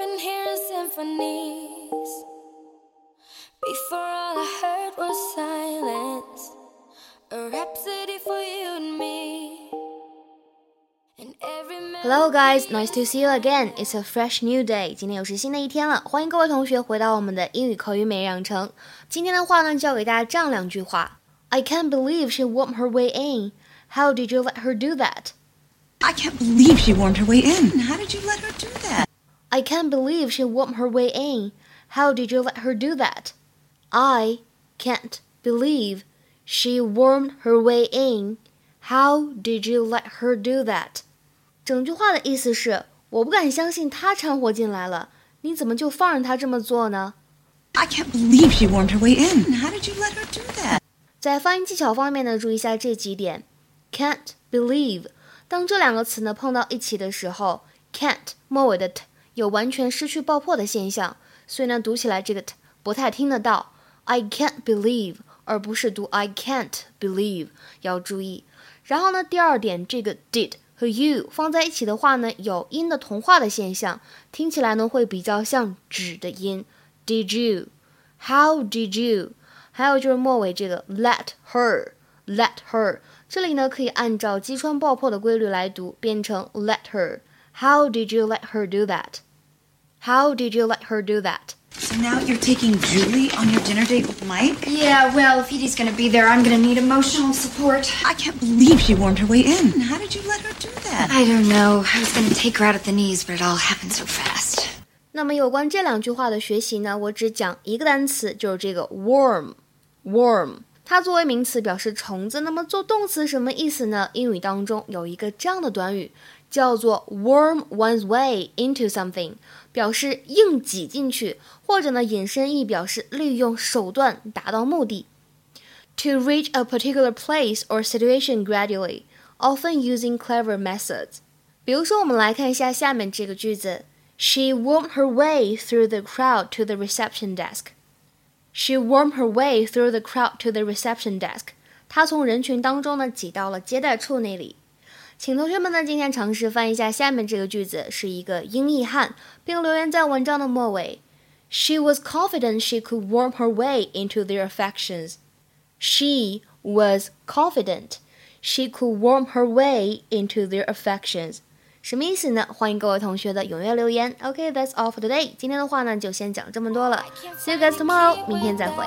been hearing symphonies. Before all I heard was silence. A rhapsody for you and me. Hello, guys. Nice to see you again. It's a fresh new day. 今天又是新的一天了，欢迎各位同学回到我们的英语口语每日养成。今天的话呢，教给大家这样两句话：I can't believe she wormed her way in. How did you let her do that? I can't believe she wormed her way in. How did you let her do that? I can't believe she wormed her way in. How did you let her do that? I can't believe she wormed her way in. How did you let her do that? 整句话的意思是，我不敢相信她掺和进来了，你怎么就放任她这么做呢？I can't believe she wormed her way in. How did you let her do that? 在发音技巧方面呢，注意一下这几点。Can't believe，当这两个词呢碰到一起的时候，can't 末尾的 t 有完全失去爆破的现象，所以呢读起来这个 t 不太听得到。I can't believe，而不是读 I can't believe，要注意。然后呢，第二点，这个 did。和 you 放在一起的话呢，有音的同化的现象，听起来呢会比较像指的音。Did you? How did you? 还有就是末尾这个 let her, let her，这里呢可以按照击穿爆破的规律来读，变成 let her. How did you let her do that? How did you let her do that? So now you're taking Julie on your dinner date with Mike? Yeah, well, if Edie's gonna be there, I'm gonna need emotional support. I can't believe she wormed her way in. How did you let her do that? I don't know. I was gonna take her out at the knees, but it all happened so fast. 那么有关这两句话的学习呢，我只讲一个单词，就是这个 worm。worm， 它作为名词表示虫子，那么做动词什么意思呢？英语当中有一个这样的短语，叫做 worm one's way into something，表示硬挤进去，或者呢引申义表示利用手段达到目的。To reach a particular place or situation gradually, often using clever methods。比如说，我们来看一下下面这个句子：She wormed her way through the crowd to the reception desk. She wormed her way through the crowd to the reception desk. 她从人群当中呢挤到了接待处那里。请同学们呢，今天尝试翻译一下下面这个句子，是一个英译汉，并留言在文章的末尾。She was confident she could worm her way into their affections. She was confident she could worm her way into their affections. 什么意思呢？欢迎各位同学的踊跃留言。OK，that's、all for today。今天的话呢，就先讲这么多了。See you guys tomorrow，明天再会。